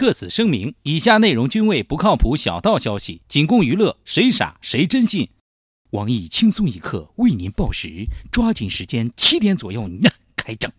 特此声明：以下内容均为不靠谱小道消息，仅供娱乐，谁傻谁真信。网易轻松一刻为您报时，抓紧时间，七点左右开整。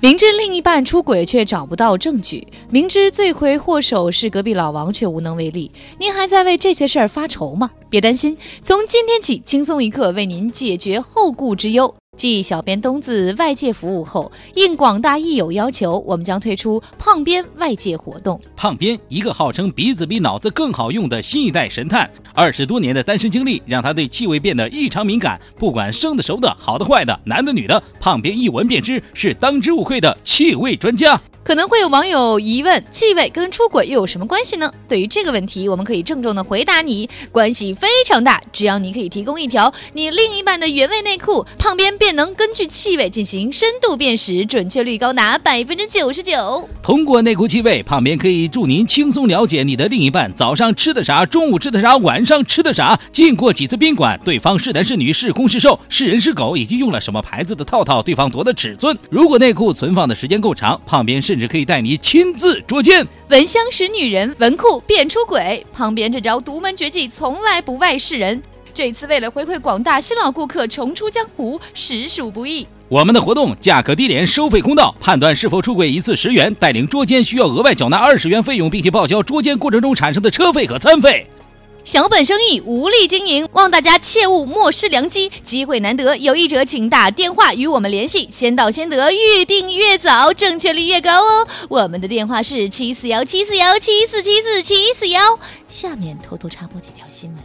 明知另一半出轨却找不到证据，明知罪魁祸首是隔壁老王却无能为力，您还在为这些事儿发愁吗？别担心，从今天起，轻松一刻为您解决后顾之忧。继小编东子外界服务后，应广大益友要求，我们将推出胖编外界活动。胖编，一个号称鼻子比脑子更好用的新一代神探，二十多年的单身经历让他对气味变得异常敏感，不管生的、熟的、好的、坏的、男的、女的，胖编一闻便知，是当之无愧的气味专家。可能会有网友疑问，气味跟出轨又有什么关系呢？对于这个问题，我们可以郑重的回答你，关系非常大。只要你可以提供一条你另一半的原味内裤，胖边便能根据气味进行深度辨识，准确率高达百分之九十九。通过内裤气味，胖边可以助您轻松了解你的另一半早上吃的啥，中午吃的啥，晚上吃的啥，进过几次宾馆，对方是男是女，是攻是受，是人是狗，以及用了什么牌子的套套，对方多的尺寸。如果内裤存放的时间够长，胖边是。甚至可以带你亲自捉奸，闻香识女人，闻酷便出轨。旁边这招独门绝技从来不外示人。这次为了回馈广大新老顾客，重出江湖实属不易。我们的活动价格低廉，收费公道，判断是否出轨一次十元，带领捉奸需要额外缴纳二十元费用，并且报销捉奸过程中产生的车费和餐费。小本生意无力经营，望大家切勿漠视良机，机会难得，有意者请打电话与我们联系，先到先得，预定越早，正确率越高哦。我们的电话是七四幺七四幺七四七四七四幺。下面偷偷插播几条新闻。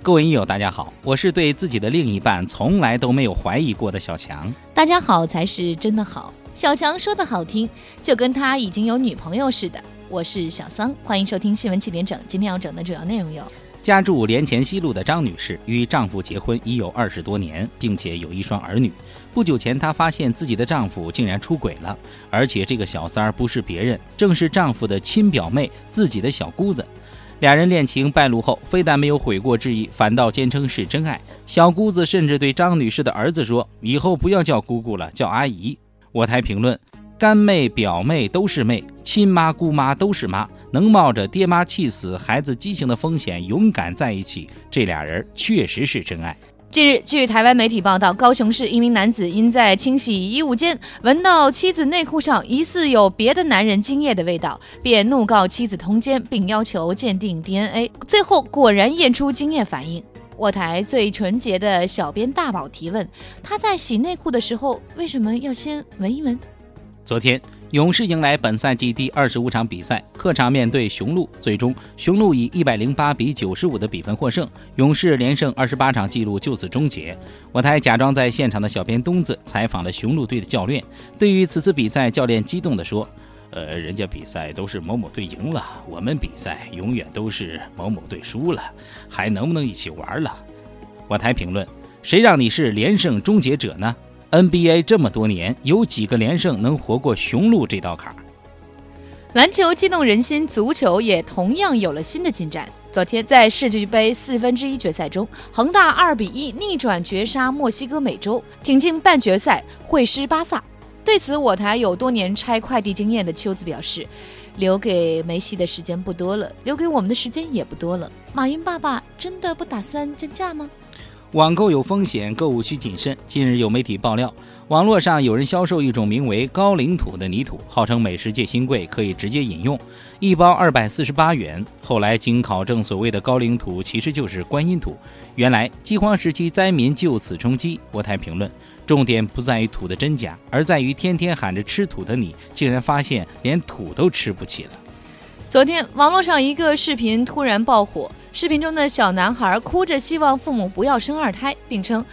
各位益友，大家好，我是对自己的另一半从来都没有怀疑过的小强。大家好才是真的好，小强说的好听，就跟他已经有女朋友似的。我是小桑，欢迎收听新闻七点整，今天要整的主要内容有。家住连前西路的张女士与丈夫结婚已有二十多年，并且有一双儿女。不久前，她发现自己的丈夫竟然出轨了，而且这个小三儿不是别人，正是丈夫的亲表妹，自己的小姑子。俩人恋情败露后，非但没有悔过之意，反倒坚称是真爱。小姑子甚至对张女士的儿子说：“以后不要叫姑姑了，叫阿姨。”我台评论。干妹、表妹都是妹，亲妈、姑妈都是妈，能冒着爹妈气死、孩子畸形的风险勇敢在一起，这俩人确实是真爱。近日，据台湾媒体报道，高雄市一名男子因在清洗衣物间闻到妻子内裤上疑似有别的男人精液的味道，便怒告妻子通奸，并要求鉴定 DNA，最后果然验出精液反应。我台最纯洁的小编大宝提问：他在洗内裤的时候为什么要先闻一闻？昨天，勇士迎来本赛季第二十五场比赛，客场面对雄鹿，最终雄鹿以一百零八比九十五的比分获胜，勇士连胜二十八场纪录就此终结。我台假装在现场的小编东子采访了雄鹿队的教练，对于此次比赛，教练激动地说：“呃，人家比赛都是某某队赢了，我们比赛永远都是某某队输了，还能不能一起玩了？”我台评论：谁让你是连胜终结者呢？NBA 这么多年，有几个连胜能活过雄鹿这道坎？篮球激动人心，足球也同样有了新的进展。昨天在世俱杯四分之一决赛中，恒大二比一逆转绝杀墨西哥美洲，挺进半决赛会师巴萨。对此，我台有多年拆快递经验的秋子表示：“留给梅西的时间不多了，留给我们的时间也不多了。马云爸爸真的不打算降价吗？”网购有风险，购物需谨慎。近日有媒体爆料，网络上有人销售一种名为“高岭土”的泥土，号称美食界新贵，可以直接饮用，一包二百四十八元。后来经考证，所谓的高岭土其实就是观音土。原来饥荒时期灾民就此充饥。我台评论：重点不在于土的真假，而在于天天喊着吃土的你，竟然发现连土都吃不起了。昨天网络上一个视频突然爆火。视频中的小男孩哭着希望父母不要生二胎，并称：“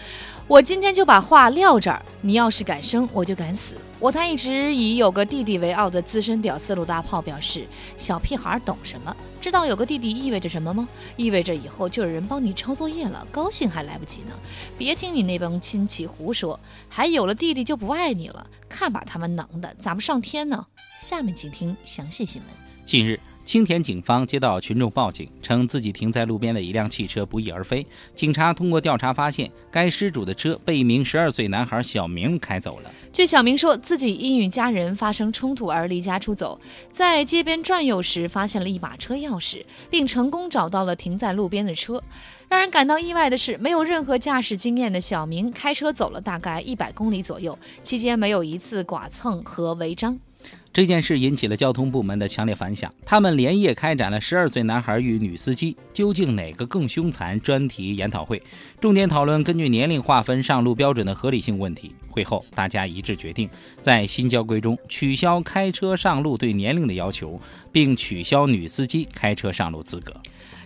我今天就把话撂这儿，你要是敢生，我就敢死。”我台一直以有个弟弟为傲的资深屌丝鲁大炮表示：“小屁孩懂什么？知道有个弟弟意味着什么吗？意味着以后就有人帮你抄作业了，高兴还来不及呢。别听你那帮亲戚胡说，还有了弟弟就不爱你了，看把他们能的，咋不上天呢？”下面请听详细新闻。近日。青田警方接到群众报警，称自己停在路边的一辆汽车不翼而飞。警察通过调查发现，该失主的车被一名十二岁男孩小明开走了。据小明说，自己因与家人发生冲突而离家出走，在街边转悠时发现了一把车钥匙，并成功找到了停在路边的车。让人感到意外的是，没有任何驾驶经验的小明开车走了大概一百公里左右，期间没有一次剐蹭和违章。这件事引起了交通部门的强烈反响，他们连夜开展了十二岁男孩与女司机究竟哪个更凶残专题研讨会，重点讨论根据年龄划分上路标准的合理性问题。会后，大家一致决定在新交规中取消开车上路对年龄的要求，并取消女司机开车上路资格。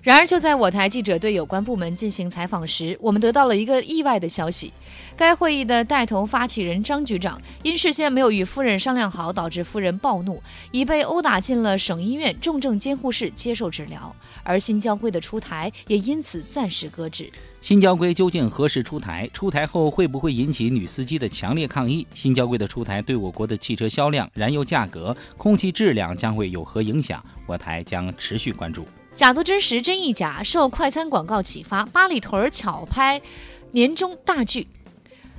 然而，就在我台记者对有关部门进行采访时，我们得到了一个意外的消息：该会议的带头发起人张局长因事先没有与夫人商量好，导致夫人暴怒，已被殴打进了省医院重症监护室接受治疗。而新交规的出台也因此暂时搁置。新交规究竟何时出台？出台后会不会引起女司机的强烈抗议？新交规的出台对我国的汽车销量、燃油价格、空气质量将会有何影响？我台将持续关注。假作真实，真亦假。受快餐广告启发，八里屯巧拍年终大剧。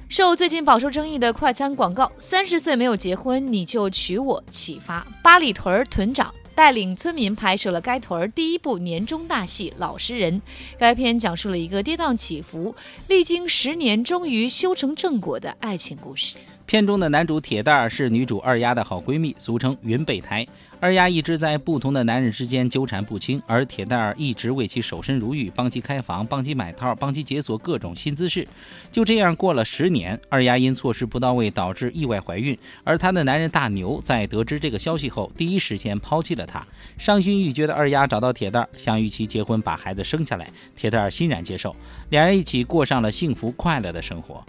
受最近饱受争议的快餐广告“三十岁没有结婚你就娶我”启发，八里屯屯长带领村民拍摄了该屯儿第一部年终大戏《老实人》。该片讲述了一个跌宕起伏、历经十年终于修成正果的爱情故事。片中的男主铁蛋儿是女主二丫的好闺蜜，俗称“云备胎”。二丫一直在不同的男人之间纠缠不清，而铁蛋儿一直为其守身如玉，帮其开房、帮其买套、帮其解锁各种新姿势。就这样过了十年，二丫因措施不到位导致意外怀孕，而她的男人大牛在得知这个消息后，第一时间抛弃了她。伤心欲绝的二丫找到铁蛋儿，想与其结婚，把孩子生下来。铁蛋儿欣然接受，两人一起过上了幸福快乐的生活。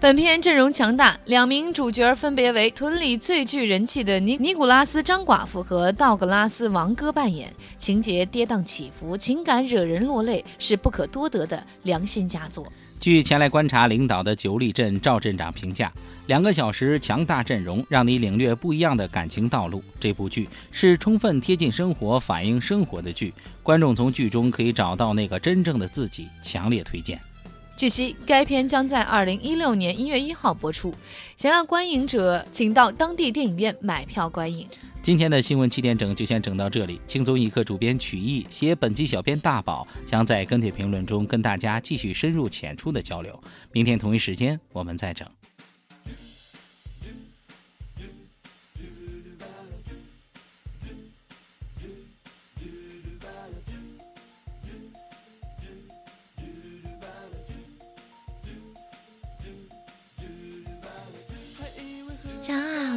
本片阵容强大，两名主角分别为屯里最具人气的尼尼古拉斯张寡妇和道格拉斯王哥扮演，情节跌宕起伏，情感惹人落泪，是不可多得的良心佳作。据前来观察领导的九里镇赵镇长评价，两个小时强大阵容，让你领略不一样的感情道路。这部剧是充分贴近生活、反映生活的剧，观众从剧中可以找到那个真正的自己，强烈推荐。据悉，该片将在二零一六年一月一号播出。想要观影者，请到当地电影院买票观影。今天的新闻七点整就先整到这里。轻松一刻主编曲艺，携本期小编大宝将在跟帖评论中跟大家继续深入浅出的交流。明天同一时间我们再整。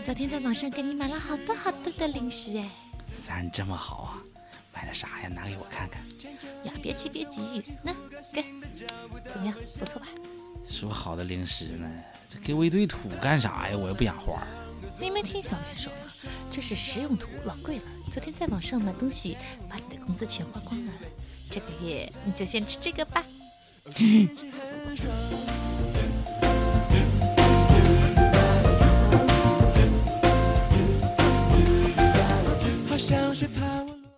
昨天在网上给你买了好多好多的零食哎。三这么好啊，买的啥呀？拿给我看看。呀，别急别急，那给，怎么样？不错吧？说好的零食呢？这给我一堆土干啥呀？我又不养花。你没听小编说吗？这是食用土，老贵了。昨天在网上买东西，把你的工资全花光了。这个月你就先吃这个吧。香水